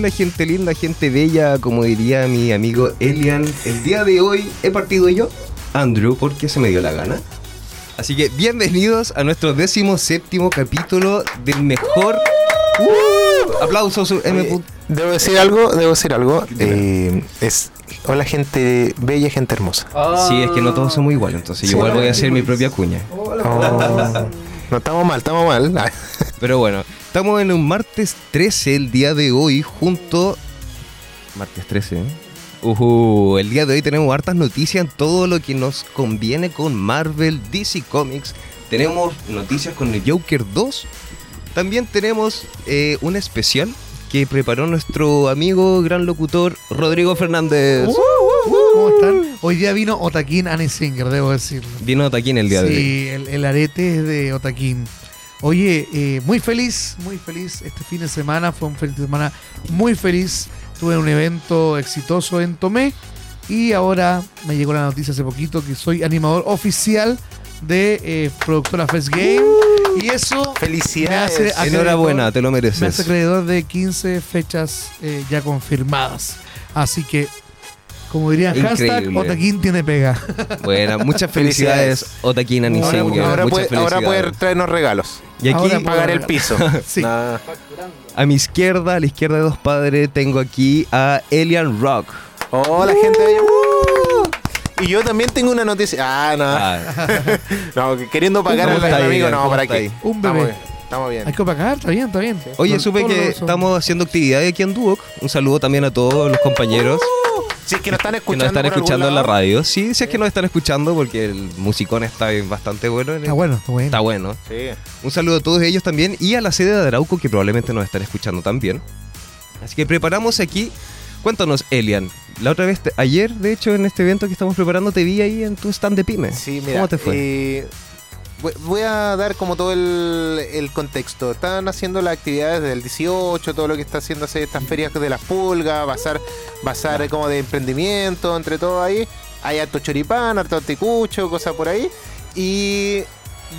Hola gente linda, gente bella, como diría mi amigo Elian. El día de hoy he partido yo, Andrew, porque se me dio la gana. Así que bienvenidos a nuestro décimo séptimo capítulo del mejor... ¡Uh! Aplausos, M. Debo decir algo, debo decir algo. Eh, es hola gente bella, gente hermosa. Sí, es que no todos somos iguales, entonces yo igual voy a hacer mi propia cuña. Oh, no estamos mal, estamos mal. Pero bueno, estamos en un martes 13 el día de hoy junto... Martes 13, ¿eh? Ujú, el día de hoy tenemos hartas noticias en todo lo que nos conviene con Marvel, DC Comics. Tenemos noticias con el Joker 2. También tenemos eh, un especial que preparó nuestro amigo, gran locutor, Rodrigo Fernández. ¿Cómo están? Hoy día vino Otaquín Annie Singer, debo decirlo. Vino aquí en el día de hoy. Sí, el, el arete es de Otaquín. Oye, eh, muy feliz, muy feliz este fin de semana. Fue un fin de semana muy feliz. Tuve un evento exitoso en Tomé. Y ahora me llegó la noticia hace poquito que soy animador oficial de eh, Productora Fest Game. y eso Felicidades. Me hace- Enhorabuena, te lo me hace mereces. acreedor de 15 fechas eh, ya confirmadas. Así que, como dirían, hashtag. Otaquín tiene pega. Bueno, muchas felicidades, Felicidades. Otaquín Annie Ahora- ahora, puede traernos regalos. Y aquí, Ahora Pagar el piso. Sí. Nah. a mi izquierda, a la izquierda de dos padres, tengo aquí a Elian Rock. Hola gente bella. Uh. Y yo también tengo una noticia. Ah, no. Ah, No, que queriendo pagar ¿Cómo al amigo, no, ¿Cómo ¿para qué? Un Estamos bebé. bien. Estamos bien. Hay que pagar, está bien, está bien. Oye, supe que estamos haciendo actividades aquí en Duoc. Un saludo también a todos los compañeros Si es que nos están que escuchando. nos están por algún escuchando en la radio. Sí, si es que nos están escuchando porque el musicón está bastante bueno. Está bueno, está bueno. Está bueno. Sí. Un saludo a todos ellos también y a la sede de Arauco que probablemente nos están escuchando también. Así que preparamos aquí. Cuéntanos, Elian. La otra vez, te- ayer, de hecho, en este evento que estamos preparando, te vi ahí en tu stand de pyme. Sí, mira. ¿Cómo te fue? eh, voy- a dar como todo el, contexto. Están haciendo las actividades del 18, todo lo que está haciendo estas ferias de las pulgas, bazar, bazar como de emprendimiento, entre todo ahí. Hay harto choripán, harto anticucho, cosas por ahí. Y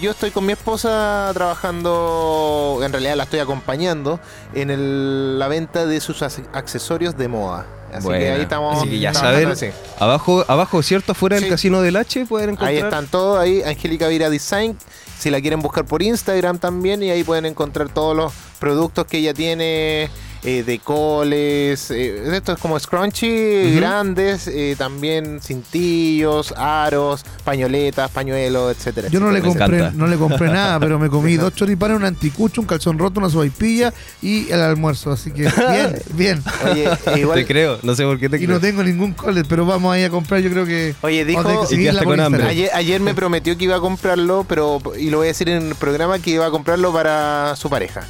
yo estoy con mi esposa trabajando, en realidad la estoy acompañando en la venta de sus ac- accesorios de moda. Así que ahí estamos. Así que ya saben. Abajo, abajo, ¿cierto? Afuera del Sí. casino del H pueden encontrar. Ahí están todos, ahí Angélica Vira Design, si la quieren buscar por Instagram también, y ahí pueden encontrar todos los productos que ella tiene, eh, de coles, eh, esto es como scrunchy, grandes, eh, también cintillos, aros, pañoletas, pañuelos, etcétera. Yo no le, compré, encanta. no le compré nada, pero me comí dos choripanes, un anticucho, un calzón roto, una sopaipilla y el almuerzo. Así que bien, bien. Oye, eh, Te igual, creo, no sé por qué te Y creo. no tengo ningún cole, pero vamos ahí a comprar. Yo creo que. oye, dijo... que Y con hambre. Ayer, ayer me prometió que iba a comprarlo, pero y lo voy a decir en el programa que iba a comprarlo para su pareja.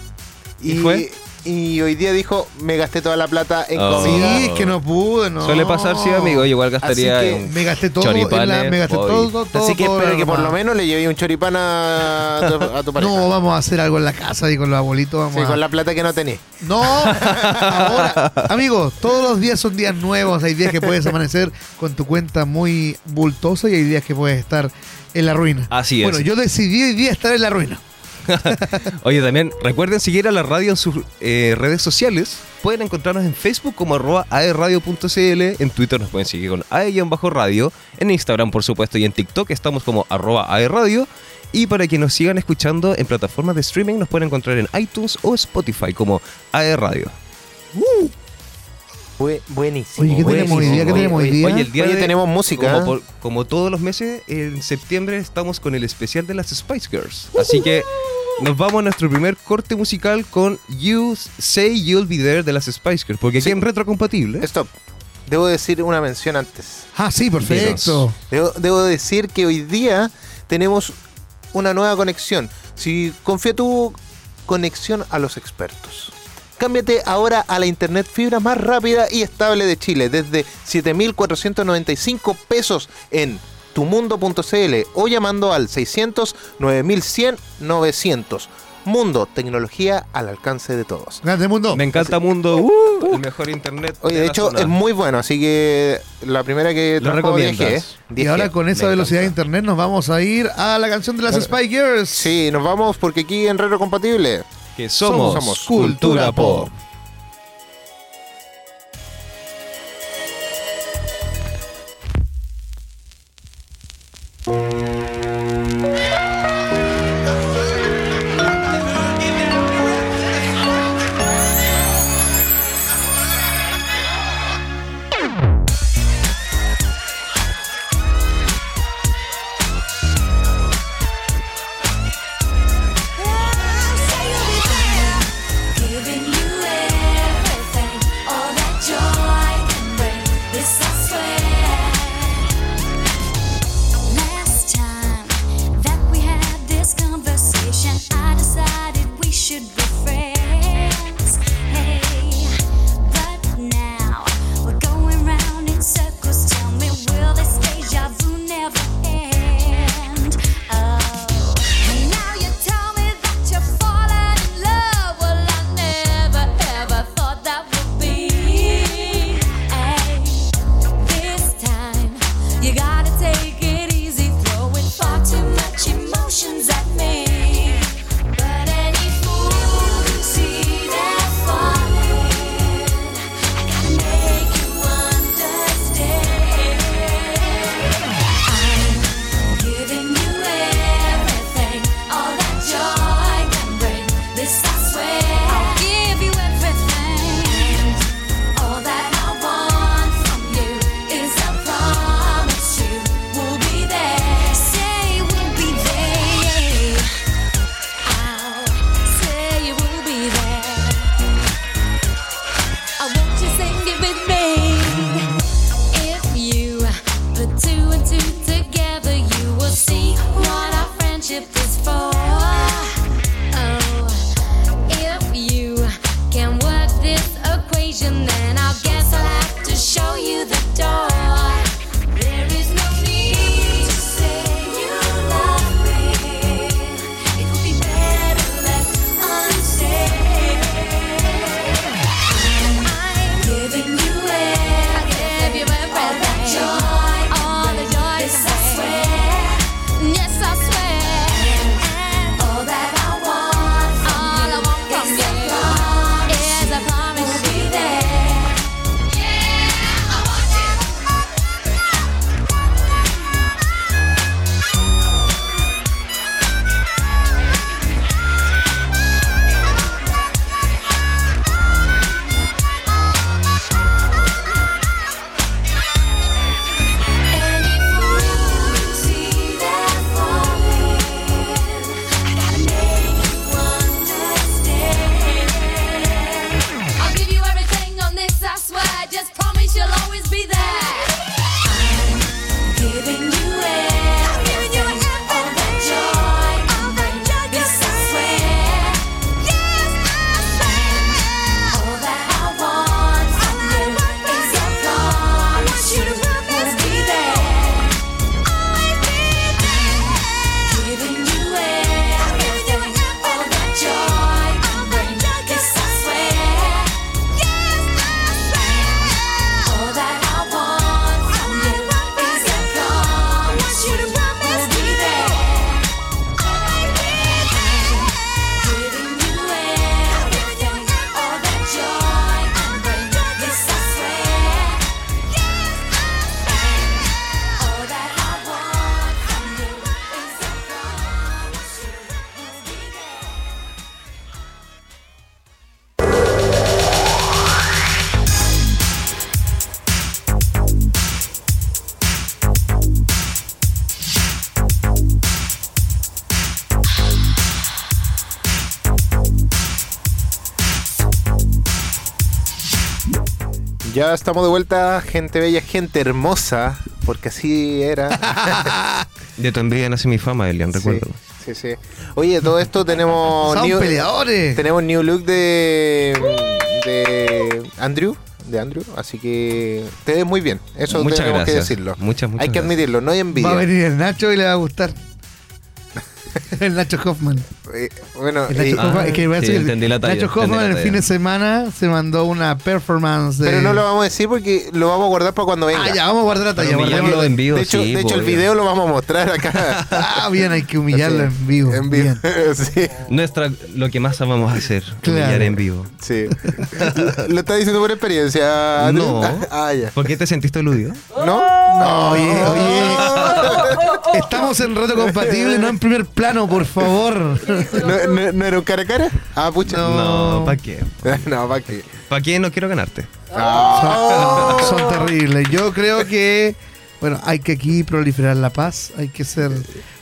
¿Y fue? Y hoy día dijo, me gasté toda la plata en Oh. comida. Sí, es que no pude, no. Suele pasar, sí, amigo. Yo igual gastaría Así que en- Me gasté todo. en la- me gasté todo, todo, todo. Así que espero que por lo menos le lleve un choripán a tu, a tu pareja. No, vamos a hacer algo en la casa y con los abuelitos vamos Sí, a... con la plata que no tenés. No, ahora, amigos, todos los días son días nuevos. Hay días que puedes amanecer con tu cuenta muy bultosa y hay días que puedes estar en la ruina. Así es. Bueno, yo decidí hoy día estar en la ruina. Oye, también recuerden seguir a la radio en sus eh, redes sociales. Pueden encontrarnos en Facebook como arroba aerradio.cl, en Twitter nos pueden seguir con ae-radio, en Instagram por supuesto y en TikTok estamos como arroba aerradio. Y para que nos sigan escuchando en plataformas de streaming nos pueden encontrar en iTunes o Spotify como aerradio. Fue buenísimo. Oye, ¿qué tenemos hoy día? ¿Qué Oye, tenemos hoy día? oye, el día Oye, de- tenemos música. Como, por- como todos los meses, en septiembre estamos con el especial de las Spice Girls. Así que nos vamos a nuestro primer corte musical con You Say You'll Be There de las Spice Girls. Porque aquí Sí. en retrocompatible. Stop. Debo decir una mención antes. Ah, sí, perfecto. Debo, debo decir que hoy día tenemos una nueva conexión. Si confía tu conexión a los expertos. Cámbiate ahora a la internet fibra más rápida y estable de Chile desde 7.495 pesos en tumundo.cl o llamando al 600 9100 900. Mundo, tecnología al alcance de todos. Grande mundo. Me encanta Mundo. Uh, el mejor internet. Oye, de hecho zona. es muy bueno, así que la primera que Lo recomiendas. 10G, Y 10G. ahora con esa me velocidad de internet nos vamos a ir a la canción de las Spy Girls. Sí, nos vamos porque aquí en Retro Compatible Que somos, Somos cultura pop. Ya estamos de vuelta, gente bella, gente hermosa, porque así era. Tu envidia nace mi fama, Elian, recuerdo. Sí, sí, sí. Oye, todo esto tenemos Son new, peleadores. tenemos new look de de Andrew, de Andrew, así que te ves muy bien. Eso Muchas tenemos gracias. que decirlo. Muchas, muchas hay que admitirlo, no hay envidia. Va a venir el Nacho y le va a gustar. el Nacho Hoffman. Eh, bueno, El Nacho eh, Hoffman, Ah, es que voy a sí, decir, entendí la talla, Nacho entendí Hoffman la el fin de semana se mandó una performance de. pero no lo vamos a decir porque lo vamos a guardar para cuando venga. Ah, ya, vamos a guardar la talla. Humillarlo en vivo, de hecho, sí, de hecho el video lo vamos a mostrar acá. Ah, bien, hay que humillarlo Sí. en vivo. En vivo. Bien. sí, Nuestra, lo que más amamos hacer, Claro. humillar en vivo. sí. ¿Lo estás diciendo por experiencia? No. Ah, ya. ¿Por qué te sentiste aludido? ¿No? No, oye, oye. Estamos en reto compatible, no en primer plano, por favor. ¿No, no, no era un cara a cara? Ah, pucha. No. No, ¿para qué? No, ¿para qué? ¿Para qué no quiero ganarte? Son terribles. Yo creo que, bueno, hay que aquí proliferar la paz, hay que ser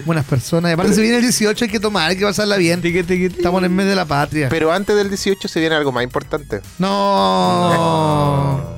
buenas personas. Y aparte, si viene el 18, hay que tomar, hay que pasarla bien. Estamos en el mes de la patria. Pero antes del 18 se viene algo más importante. No.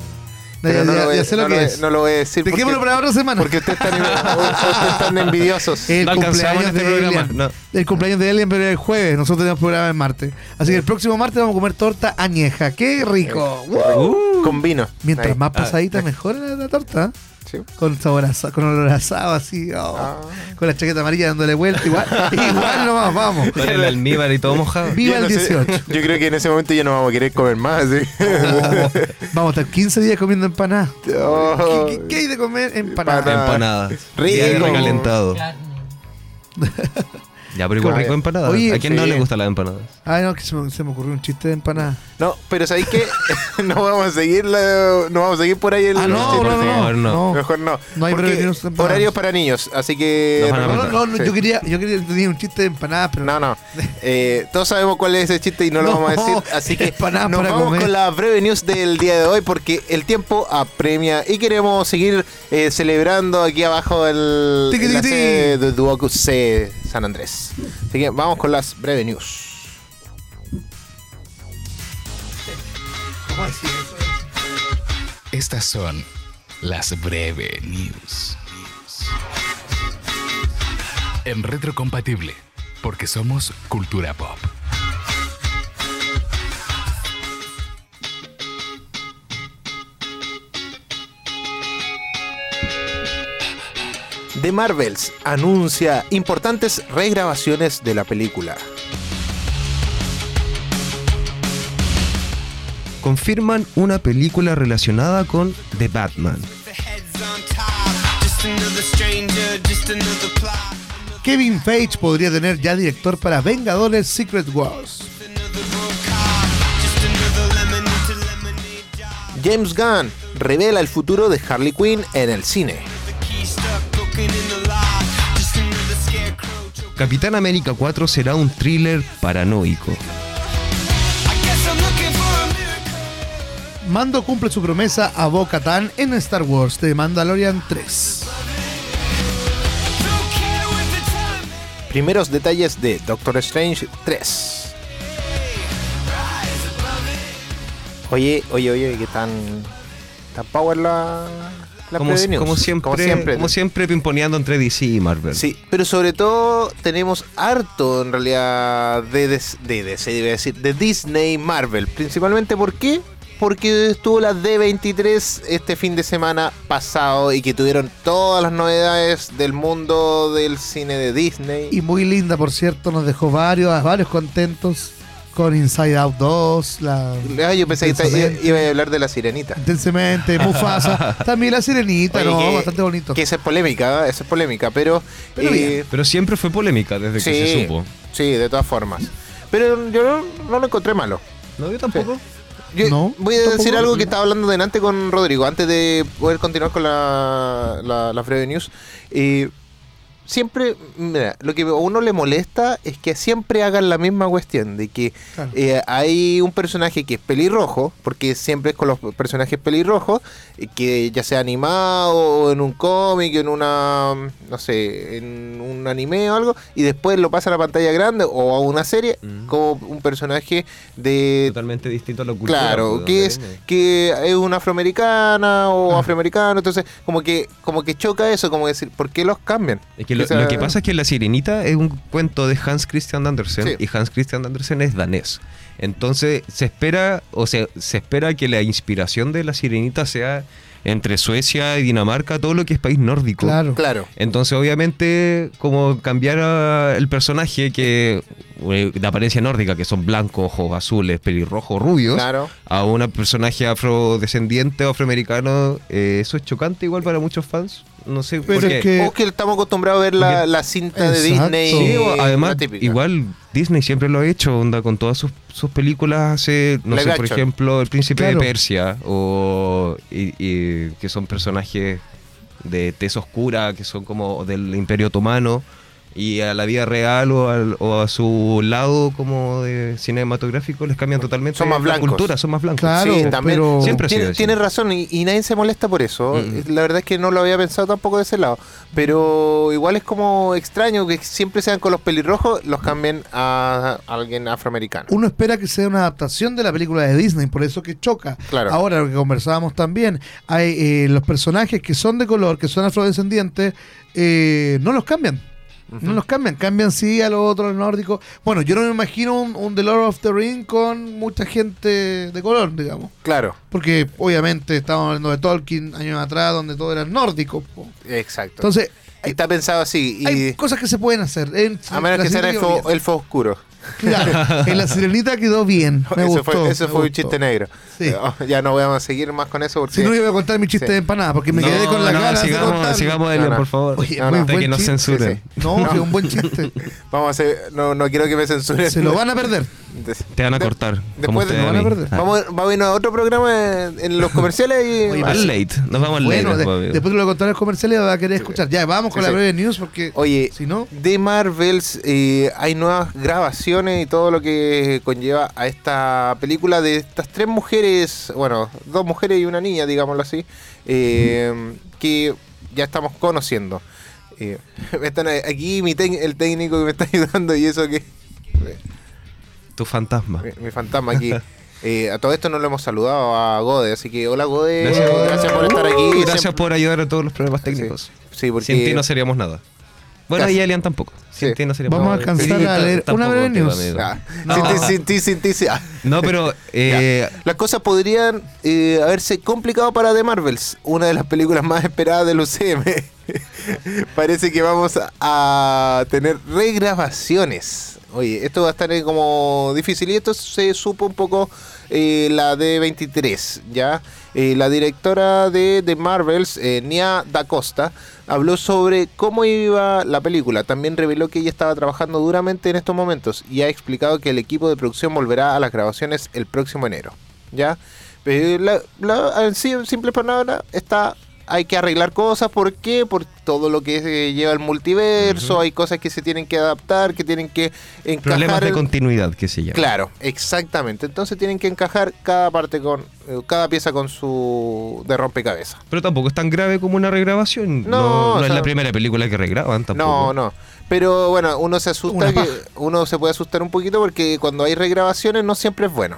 Pero no, ya- lo voy, ya sé no lo lo que voy- es. no lo voy a decir. porque- para otra semana. Porque ustedes están, ustedes están envidiosos. El No cumpleaños este de programa, Elian. no. El cumpleaños de Elian pero el jueves. Nosotros tenemos programa el martes. Así que el próximo martes vamos a comer torta añeja. ¡Qué rico! ¡Uh! Con vino. Mientras Ahí. más pasadita, mejor la, la torta. Sí. Con sabor asa- con olor asado así. oh. Ah. Con la chaqueta amarilla dándole vuelta. Igual, igual nomás, vamos. Con el almíbar y todo mojado. Viva Yo el no sé, 18. yo creo que en ese momento ya no vamos a querer comer más. ¿sí? Oh, vamos a estar 15 días comiendo empanadas. Oh. ¿Qué, qué- qué hay de comer? Empanadas. Empanada. Empanadas. Rico. Día de recalentado. Ya, pero igual rico empanadas. oye, ¿A quién no le gustan las empanadas? Ay, no, que se me, se me ocurrió un chiste de empanada. No, pero ¿sabéis qué? no vamos a seguir la- no vamos a seguir por ahí el Ah, no, chiste. no, no, no. no. Mejor no. No hay empanadas. horarios para niños, así que No, no, no, no, Sí. yo quería, yo quería tenía un chiste de empanadas, pero No, no. Eh, todos sabemos cuál es ese chiste y no lo vamos a decir. Así que empanadas nos para vamos comer. con la breve news del día de hoy porque el tiempo apremia y queremos seguir eh, celebrando aquí abajo el la sede de Duoc C San Andrés. Así que vamos con las breve news. Estas son las breve news. En retrocompatible, porque somos cultura pop. The Marvels anuncia importantes regrabaciones de la película. Confirman una película relacionada con The Batman. Kevin Feige podría tener ya director para Vengadores Secret Wars. James Gunn revela el futuro de Harley Quinn en el cine. Capitán América 4 será un thriller paranoico. Mando cumple su promesa a Bo en Star Wars de Mandalorian 3. Primeros detalles de Doctor Strange 3. Oye, oye, oye, que tan, tan power la Como, siempre, Como siempre. como siempre pimponeando entre DC y Marvel. Sí, pero sobre todo tenemos harto en realidad de, de, de, a decir, de Disney Marvel. Principalmente ¿por qué? Porque estuvo la D23 este fin de semana pasado y que tuvieron todas las novedades del mundo del cine de Disney. Y muy linda, por cierto, nos dejó varios, varios contentos con Inside Out 2, la Ah, yo pensé que iba, a hablar de la sirenita. intensamente, Mufasa, también la sirenita, Oye, no, que- bastante bonito. Que esa es polémica, ¿eh? esa es polémica, pero... Pero eh. Pero siempre fue polémica desde que se supo. sí, de todas formas. Pero yo no, no lo encontré malo. No, yo tampoco. Yo No, voy a decir tampoco. algo que estaba hablando delante con Rodrigo, antes de poder continuar con la, la, la breve news. Eh, siempre, mira, lo que a uno le molesta es que siempre hagan la misma cuestión, de que Claro. eh, hay un personaje que es pelirrojo, porque siempre es con los personajes pelirrojos, eh, que ya sea animado o en un cómic, en una, no sé, en un anime o algo, y después lo pasa a la pantalla grande o a una serie Mm. como un personaje de Totalmente distinto a la cultura. Claro, pues, que es viene. que es una afroamericana o Ah. afroamericano, entonces como que como que choca eso, como decir, ¿por qué los cambian? Es que lo, que pasa es que La Sirenita es un cuento de Hans Christian Andersen Sí. y Hans Christian Andersen es danés. Entonces se espera, o sea, se espera que la inspiración de La Sirenita sea entre Suecia y Dinamarca, todo lo que es país nórdico. Claro. Claro. Entonces, obviamente, como cambiar a el personaje que eh, de apariencia nórdica, que son blancos, ojos azules, pelirrojos, rubios, Claro. a un personaje afrodescendiente o afroamericano, eh, eso es chocante igual para muchos fans. No sé, Pero porque es que- O que estamos acostumbrados a ver la, la cinta de. Disney. Sí, además, igual Disney siempre lo ha hecho, onda, con todas sus, sus películas hace, no Live sé, por ejemplo, El Príncipe Claro. de Persia, o y- y que son personajes de tez oscura, que son como del Imperio Otomano, y a la vida real o, al- o a su lado como de cinematográfico les cambian totalmente Son más la blancos. cultura, son más blancos. Claro, Sí, también. pero Siempre Tiene, razón y, y nadie se molesta por eso. Mm. La verdad es que no lo había pensado tampoco de ese lado. Pero igual es como extraño que siempre sean con los pelirrojos, los cambien a alguien afroamericano. uno espera que sea una adaptación de la película de Disney, por eso que choca. Claro. Ahora, lo que conversábamos también, hay eh, los personajes que son de color, que son afrodescendientes, eh, no los cambian. No los cambian, cambian sí a los otros nórdicos. Bueno, yo no me imagino un, un The Lord of the Ring con mucha gente de color, digamos. Claro, Porque obviamente estamos hablando de Tolkien años atrás, donde todo era nórdico. po. exacto. Entonces, está pensado así. Y hay cosas que se pueden hacer. En- a menos que sean quedó elfo, bien. Claro, en la sirenita quedó bien. Me eso gustó, fue, eso me fue un gustó. chiste negro. Sí. Oh, Ya no vamos a seguir más con eso porque. Si no, yo voy a contar mi chiste Sí. de empanada, porque me No, quedé con la no, ganas de sigamos, contarlo. sigamos, No, Elian, no. por favor. Oye, No, no. Que nos censuren. No, que un buen chiste. Vamos a hacer. No, no quiero que me censuren. Se lo van a perder. Te van a De- cortar. como después de- ustedes lo a van a perder. Ah. Vamos, vamos a irnos a otro programa en, en los comerciales y. Oye, Al late, nos vamos al Bueno, late. de- después, amigo. después te lo voy a contar en los comerciales y va a querer escuchar. Ya, vamos con Sí, la sí. breve news porque Oye, si no, de Marvels eh, hay nuevas grabaciones y todo lo que conlleva a esta película de estas tres mujeres, bueno, dos mujeres y una niña, digámoslo así, eh, que ya estamos conociendo. Eh, están aquí mi el técnico que me está ayudando y eso que Tu fantasma. mi, mi fantasma aquí. Eh, a todo esto no lo hemos saludado a Gode, así que hola Gode, Gracias, por estar aquí. Gracias Siempre- por ayudar a todos los problemas técnicos. Sí, porque Sin ti no seríamos nada. Bueno, Casi. y Elian tampoco. Sin Sí. ti no seríamos Vamos a alcanzar a leer tampoco una breve news. Ah, No. sin ti, sin ti, sin ti, sí. Ah. No, pero eh, Las cosas podrían eh, haberse complicado para The Marvels, una de las películas más esperadas del UCM. Parece que vamos a, a tener regrabaciones. Oye, esto va a estar eh, como difícil y esto se supo un poco eh, la D23, ¿ya? Eh, la directora de The Marvels, eh, Nia Da Costa, habló sobre cómo iba la película. También reveló que ella estaba trabajando duramente en estos momentos y ha explicado que el equipo de producción volverá a las grabaciones el próximo enero. ¿Ya? En simples palabras, está. Hay que arreglar cosas, ¿por qué? Por todo lo que eh, lleva el multiverso, hay cosas que se tienen que adaptar, que tienen que encajar. problemas de continuidad, que se llama. Claro, exactamente. Entonces tienen que encajar cada parte con, eh, cada pieza con su de rompecabezas. Pero tampoco es tan grave como una regrabación. No, No, es sea- la primera película que regraban tampoco. No, no. Pero bueno, uno se asusta, que, uno se puede asustar un poquito porque cuando hay regrabaciones no siempre es bueno.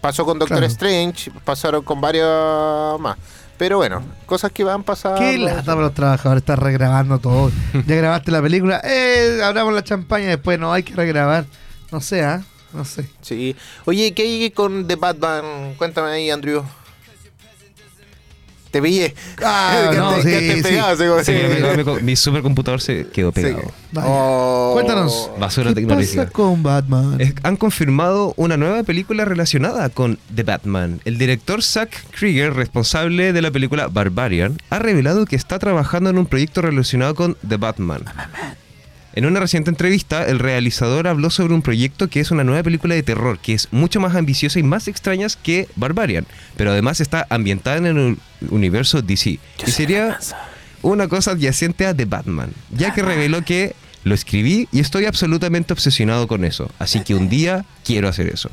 Pasó con Doctor Claro. Strange, pasaron con varios más. Pero bueno, cosas que van pasando. qué lata para los trabajadores estar regrabando todo. Ya grabaste la película, eh, abramos la champaña, después no hay que regrabar. No sé, ¿ah? No sé. Sí. Oye, ¿qué hay con The Batman? Cuéntame ahí, Andrew. Te pillé. Ah, Que no, te- sí, que te como- co- mi supercomputador se quedó pegado. Oh. Cuéntanos. Basura ¿Qué tecnológica. pasa con Batman? Es- han confirmado una nueva película relacionada con The Batman. El director Zack Krieger, responsable de la película Barbarian, ha revelado que está trabajando en un proyecto relacionado con The Batman. En una reciente entrevista, el realizador habló sobre un proyecto que es una nueva película de terror, que es mucho más ambiciosa y más extraña que Barbarian, pero además está ambientada en el universo DC. Y sería una cosa adyacente a The Batman, ya que reveló que lo escribí y estoy absolutamente obsesionado con eso, así que un día quiero hacer eso.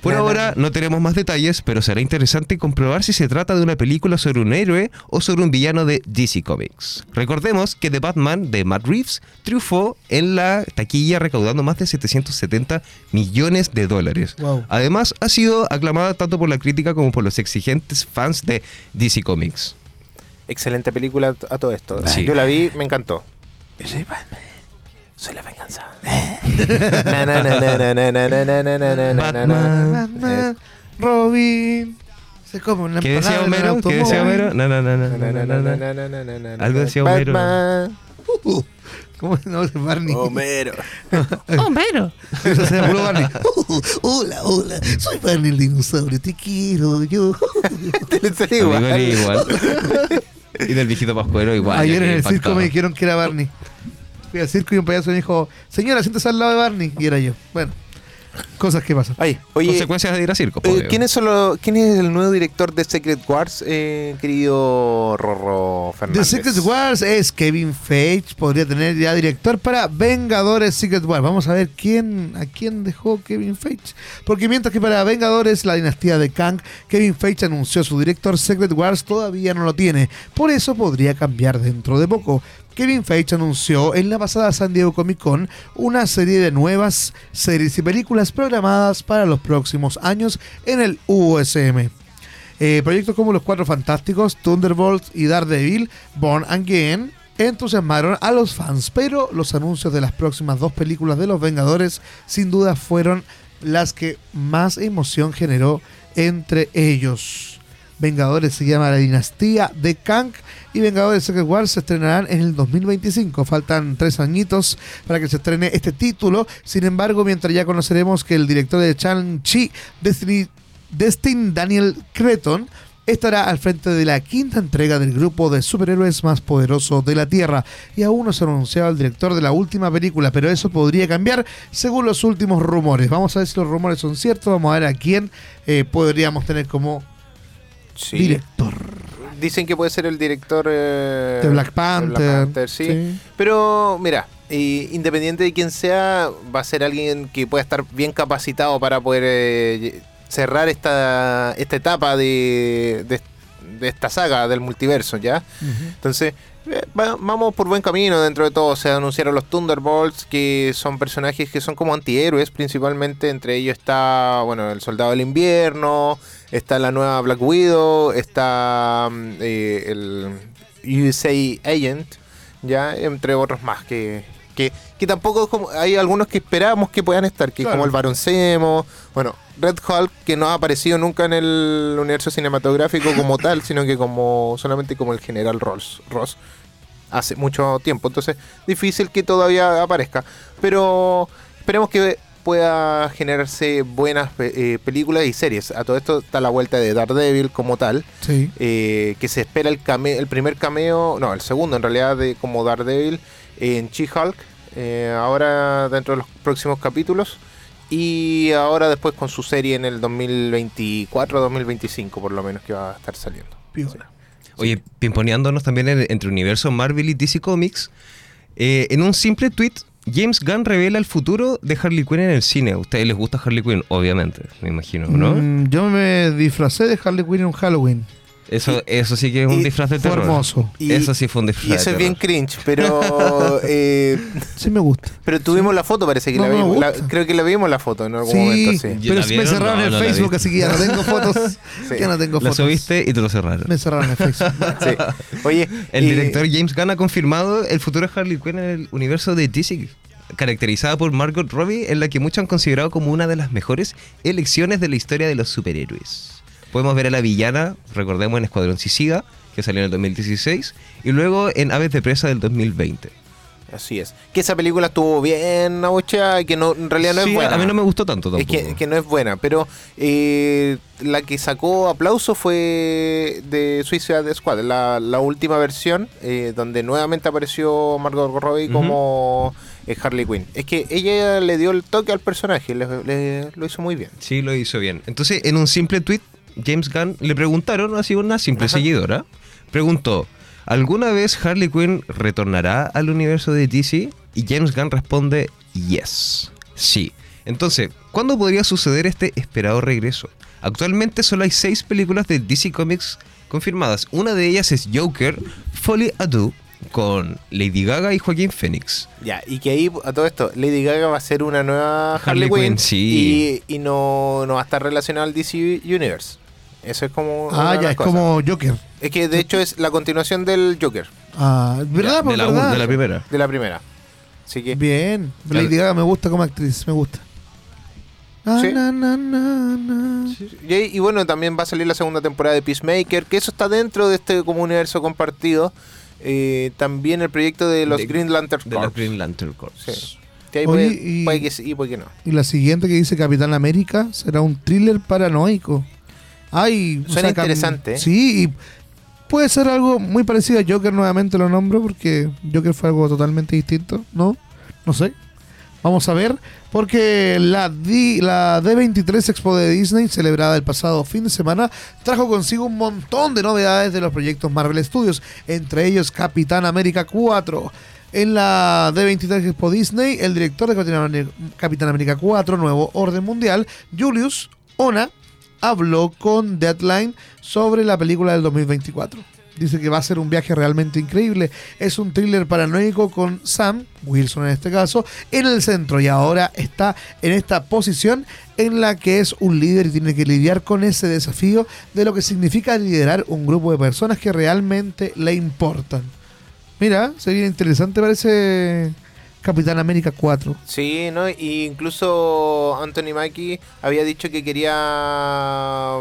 Por ahora no tenemos más detalles, pero será interesante comprobar si se trata de una película sobre un héroe o sobre un villano de DC Comics. Recordemos que The Batman de Matt Reeves triunfó en la taquilla recaudando más de 770 millones de dólares. Wow. Además, ha sido aclamada tanto por la crítica como por los exigentes fans de DC Comics. Excelente película a todo esto. Sí. Yo la vi, me encantó. Batman. Soy la venganza. Batman, Robin. Se come una ¿Qué decía Homero? ¿Qué decía Homero? No, no, no, no. Algo decía Homero. Uh, uh. ¿Cómo no? Barney. Homero. Homero. Eso se Barney. Uh, hola, hola. Soy Barney el dinosaurio. Te quiero yo. Te le sale igual. igual. y del viejito pascuero igual. Ayer en el circo me dijeron que era Barney. Fui al circo y un payaso me dijo, señora, siéntese al lado de Barney. Y era yo. Bueno, cosas que pasan. Ay, oye, Consecuencias de ir a circo. eh, ¿quién, es solo, ¿quién es el nuevo director de Secret Wars, eh, querido Rorro The Fernández? Secret Wars es Kevin Feige, podría tener ya director para Vengadores Secret Wars. Vamos a ver quién a quién dejó Kevin Feige. Porque mientras que para Vengadores, la dinastía de Kang, Kevin Feige anunció su director Secret Wars todavía no lo tiene. Por eso podría cambiar dentro de poco. Kevin Feige anunció en la pasada San Diego Comic Con una serie de nuevas series y películas programadas para los próximos años en el USM. Eh, proyectos como Los Cuatro Fantásticos, Thunderbolts y Daredevil, Born Again, entusiasmaron a los fans, pero los anuncios de las próximas dos películas de Los Vengadores sin duda fueron las que más emoción generó entre ellos. Vengadores se llama La Dinastía de Kang y Vengadores Secret Wars se estrenarán en el 2025. Faltan tres añitos para que se estrene este título. Sin embargo, mientras ya conoceremos que el director de Shang-Chi, Destiny Destin Daniel Creton estará al frente de la quinta entrega del grupo de superhéroes más poderoso de la Tierra. Y aún no se ha anunciado el director de la última película, pero eso podría cambiar según los últimos rumores. Vamos a ver si los rumores son ciertos, vamos a ver a quién eh, podríamos tener como Sí. director. Dicen que puede ser el director eh, De Black Panther. sí. Sí. Pero mira, eh, independiente de quién sea, va a ser alguien que pueda estar bien capacitado para poder eh, cerrar esta, esta etapa de, de, de esta saga del multiverso, ¿ya? Entonces, eh, va- vamos por buen camino dentro de todo. Se anunciaron los Thunderbolts, que son personajes que son como antihéroes, principalmente. Entre ellos está, bueno, el Soldado del Invierno, está la nueva Black Widow, está mm, eh, el USA Agent, ya, entre otros más que. Que, que tampoco es como. Hay algunos que esperábamos que puedan estar, que es como el Baron Zemo, bueno, Red Hulk, que no ha aparecido nunca en el universo cinematográfico como tal, sino que como solamente como el General Ross, Ross hace mucho tiempo. Entonces, difícil que todavía aparezca. Pero esperemos que pueda generarse buenas eh, películas y series. A todo esto está la vuelta de Daredevil como tal. Sí. eh, que se espera el, primer cameo, no, el segundo en realidad de como Daredevil en She-Hulk. Eh, ahora dentro de los próximos capítulos. Y ahora después con su serie en el 2024-2025 por lo menos que va a estar saliendo. Oye, pimponeándonos también en- entre universo Marvel y DC Comics, eh, en un simple tweet, James Gunn revela el futuro de Harley Quinn en el cine. A ustedes les gusta Harley Quinn, obviamente, me imagino, ¿no? Mm, yo me disfracé de Harley Quinn en un Halloween. Eso, eso sí que es un disfraz de terror. hermoso. Y- eso sí fue un disfraz Y eso de es bien cringe, pero eh, Sí me gusta. pero tuvimos la foto, parece que No, la vimos. la- gusta. creo que la vimos la foto en algún Sí, momento, sí. ¿Ya pero la me cerraron No, el no la. Facebook, así que ya no tengo fotos. Ya no tengo La fotos. subiste y te lo cerraron. Me cerraron el Facebook. Sí. Oye, El eh, director James Gunn ha confirmado el futuro de Harley Quinn en el universo de DC, caracterizada por Margot Robbie, en la que muchos han considerado como una de las mejores elecciones de la historia de los superhéroes. Podemos ver a la villana, recordemos, en Escuadrón Suicida, que salió en el 2016, y luego en Aves de Presa del 2020. Así es. Que esa película estuvo bien abucheada y que no, en realidad no Sí, es buena. a mí no me gustó tanto Es tampoco. que, que no es buena, pero eh, la que sacó aplauso fue de Suicide Squad, la, la última versión, eh, donde nuevamente apareció Margot Robbie como eh, Harley Quinn. Es que ella le dio el toque al personaje, le- le- lo hizo muy bien. Sí, lo hizo bien. Entonces, en un simple tweet, James Gunn le preguntaron, así una simple Ajá. seguidora, preguntó, ¿Alguna vez Harley Quinn retornará al universo de DC? Y James Gunn responde, yes, sí. Entonces, ¿cuándo podría suceder este esperado regreso? Actualmente solo hay seis películas de DC Comics confirmadas. Una de ellas es Joker, Folly Ado, con Lady Gaga y Joaquín Phoenix. Ya, y que ahí, a todo esto, Lady Gaga va a ser una nueva Harley, Harley Quinn, Quinn, sí. y, y no, no va a estar relacionada al DC Universe. Eso es como. Ah, de ya, es como Joker. Es que de hecho es la continuación del Joker, Ah, ¿verdad? de, la, ¿verdad? de la primera. de la primera. Así que. Bien. Lady Gaga me gusta como actriz, me gusta. Sí. na, na, na, na. Y, y bueno, también va a salir la segunda temporada de Peacemaker, que eso está dentro de este como universo compartido. Eh, también el proyecto de los De- Green Lantern De la Corps. Green Lantern Corps. Sí. Que ahí Oye, puede, y- puede que sí y puede que no. Y la siguiente que dice Capitán América será un thriller paranoico. Ay, Suena sacan- interesante, ¿eh? Sí, y puede ser algo muy parecido a Joker, nuevamente lo nombro, porque Joker fue algo totalmente distinto, ¿no? No sé. Vamos a ver, porque la, D- la D23 Expo de Disney, celebrada el pasado fin de semana, trajo consigo un montón de novedades de los proyectos Marvel Studios, entre ellos Capitán América 4. En la D23 Expo Disney, el director de Capitán América 4, Nuevo Orden Mundial, Julius Ona, habló con Deadline sobre la película del 2024. Dice que va a ser un viaje realmente increíble. Es un thriller paranoico con Sam, Wilson en este caso, en el centro y ahora está en esta posición en la que es un líder y tiene que lidiar con ese desafío de lo que significa liderar un grupo de personas que realmente le importan. Mira, sería interesante parece Capitán América 4. Sí, ¿no? Y incluso Anthony Mackie había dicho que quería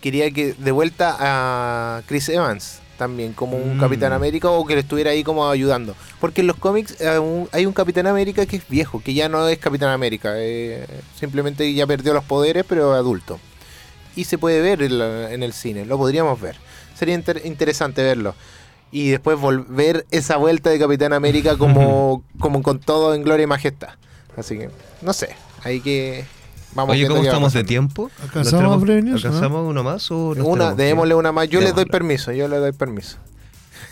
quería que de vuelta a Chris Evans también como un Mm. Capitán América o que le estuviera ahí como ayudando. Porque en los cómics eh, un- hay un Capitán América que es viejo, que ya no es Capitán América, eh, simplemente ya perdió los poderes, pero es adulto. Y se puede ver en, la- en el cine, lo podríamos ver. Sería inter- interesante verlo. Y después volver esa vuelta de Capitán América como, como con todo en gloria y majestad. Así que, no sé, hay que... Vamos Oye, ¿cómo estamos de tiempo? ¿Alcanzamos ¿Nos tenemos- a prevenirnos, no? ¿Alcanzamos uno más o Una, démosle una más. Yo les doy Démosle. permiso, yo le doy permiso.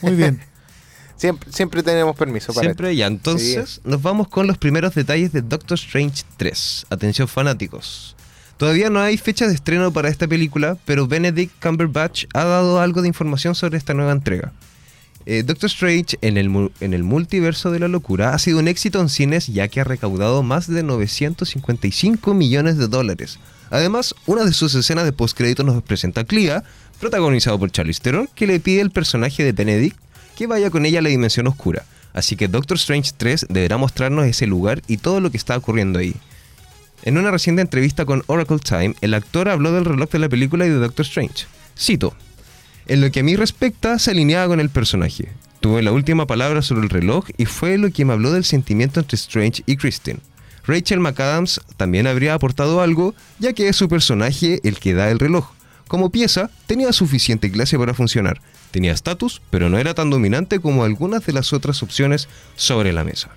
Muy bien. Siempre, siempre tenemos permiso para Siempre ya. Entonces, nos vamos con los primeros detalles de Doctor Strange 3. Atención, fanáticos. Todavía no hay fecha de estreno para esta película, pero Benedict Cumberbatch ha dado algo de información sobre esta nueva entrega. Eh, Doctor Strange en el, multiverso de la locura ha sido un éxito en cines ya que ha recaudado más de 955 millones de dólares. Además, una de sus escenas de postcrédito nos presenta a Clea, protagonizado por Charlize Theron, que le pide al personaje de Benedict que vaya con ella a la dimensión oscura. Así que Doctor Strange 3 deberá mostrarnos ese lugar y todo lo que está ocurriendo ahí. En una reciente entrevista con Oracle Time, el actor habló del reloj de la película y de Doctor Strange. Cito, en lo que a mí respecta, se alineaba con el personaje. Tuve la última palabra sobre el reloj y fue lo que me habló del sentimiento entre Strange y Christine. Rachel McAdams también habría aportado algo, ya que es su personaje el que da el reloj. Como pieza, tenía suficiente clase para funcionar. Tenía estatus, pero no era tan dominante como algunas de las otras opciones sobre la mesa.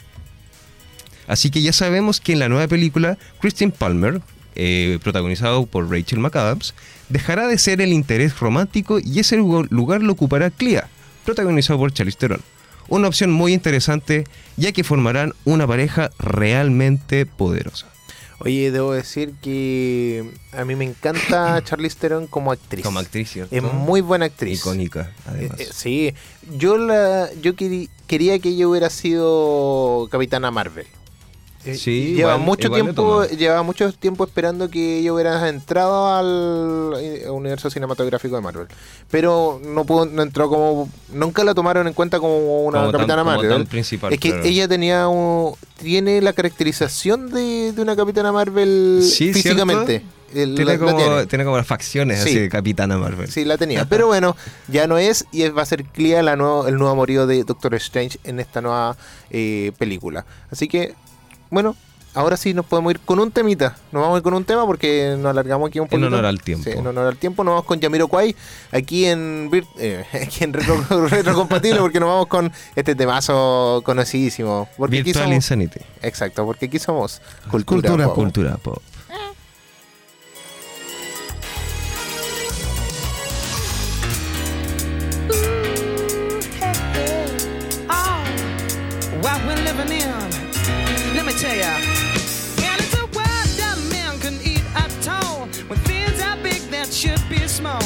Así que ya sabemos que en la nueva película, Christine Palmer, eh, protagonizado por Rachel McAdams, dejará de ser el interés romántico y ese lugar lo ocupará Clea, protagonizado por Charlize Theron. Una opción muy interesante, ya que formarán una pareja realmente poderosa. Oye, debo decir que a mí me encanta Charlize Theron como actriz. Como actriz, ¿cierto? Es muy buena actriz. icónica, además. Eh, eh, sí, yo la yo quería que ella hubiera sido Capitana Marvel. Eh, Sí, lleva igual- mucho igual tiempo, lleva mucho tiempo esperando que ella hubiera entrado al eh, universo cinematográfico de Marvel, pero no pudo, no entró como, nunca la tomaron en cuenta como una Como Capitana Marvel. principal, es que claro. ella tenía un- tiene la caracterización de, de una Capitana Marvel Sí, físicamente. El- tiene, la- la como, tiene. tiene como las facciones Sí. así de Capitana Marvel. Sí, la tenía. Pero bueno, ya no es y va a ser Clea la nuevo, el nuevo amorío de Doctor Strange en esta nueva eh, película. Así que, bueno, ahora sí nos podemos ir con un temita. Nos vamos a ir con un tema porque nos alargamos aquí un poquito. En honor al tiempo. Sí, en honor al tiempo. Nos vamos con Yamiro Kwai aquí en, eh, Retrocompatible porque nos vamos con este temazo conocidísimo. Porque Virtual Insanity. Exacto, porque aquí somos ah, cultura, cultura pop. Cultura pop. me tell ya. And it's a world that man can eat at all. When things are big that should be small.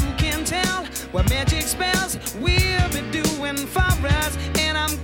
Who can tell what magic spells we'll be doing for us? And I'm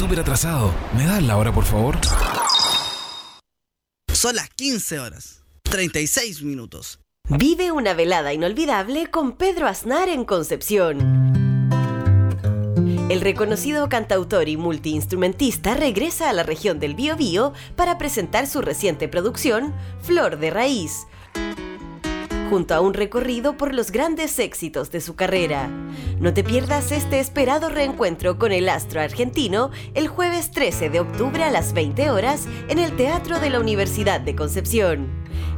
súper atrasado. ¿Me das la hora, por favor? Son las 15 horas, 36 minutos. Vive una velada inolvidable con Pedro Aznar en Concepción. El reconocido cantautor y multiinstrumentista regresa a la región del Biobío para presentar su reciente producción, Flor de Raíz junto a un recorrido por los grandes éxitos de su carrera. No te pierdas este esperado reencuentro con el astro argentino el jueves 13 de octubre a las 20 horas en el Teatro de la Universidad de Concepción.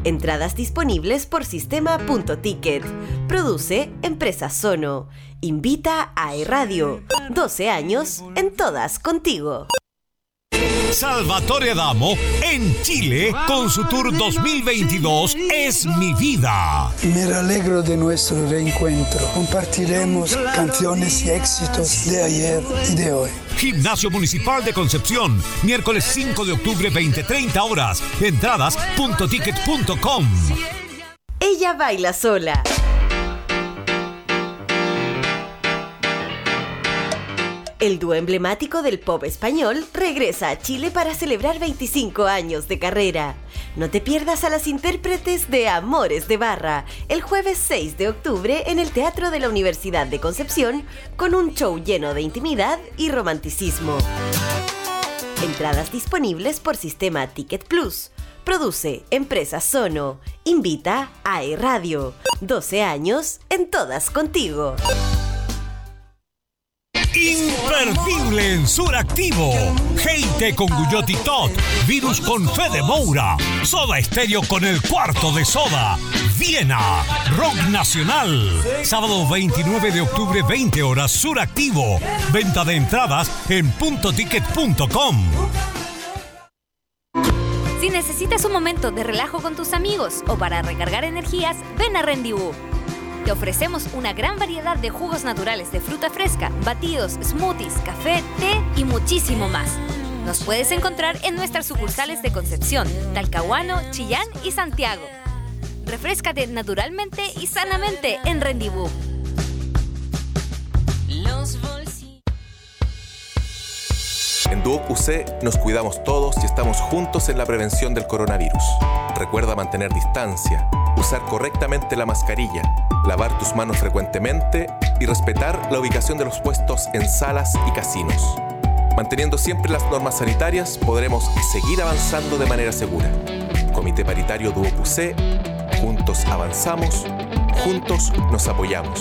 Entradas disponibles por sistema.ticket. Produce Empresa Sono. Invita a E-Radio. 12 años en todas contigo. Salvatore Adamo en Chile con su tour 2022 Es mi vida. Me alegro de nuestro reencuentro. Compartiremos canciones y éxitos de ayer y de hoy. Gimnasio Municipal de Concepción, miércoles 5 de octubre 20:30 horas. Entradas.ticket.com. Ella baila sola. El dúo emblemático del pop español regresa a Chile para celebrar 25 años de carrera. No te pierdas a las intérpretes de Amores de Barra el jueves 6 de octubre en el Teatro de la Universidad de Concepción con un show lleno de intimidad y romanticismo. Entradas disponibles por sistema Ticket Plus. Produce Empresa Sono. Invita a E Radio. 12 años en todas contigo. Imperdible en Suractivo. Heite con Guyotti Tot. Virus con Fede Moura. Soda Estéreo con el cuarto de soda. Viena. Rock Nacional. Sábado 29 de octubre, 20 horas, Suractivo. Venta de entradas en puntoticket.com. Si necesitas un momento de relajo con tus amigos o para recargar energías, ven a Rendibú. Te ofrecemos una gran variedad de jugos naturales de fruta fresca, batidos, smoothies, café, té y muchísimo más. Nos puedes encontrar en nuestras sucursales de Concepción, Talcahuano, Chillán y Santiago. Refrescate naturalmente y sanamente en Rendibú. En Duoc UC nos cuidamos todos y estamos juntos en la prevención del coronavirus. Recuerda mantener distancia, usar correctamente la mascarilla, lavar tus manos frecuentemente y respetar la ubicación de los puestos en salas y casinos. Manteniendo siempre las normas sanitarias, podremos seguir avanzando de manera segura. Comité Paritario Duoc UC, juntos avanzamos, juntos nos apoyamos.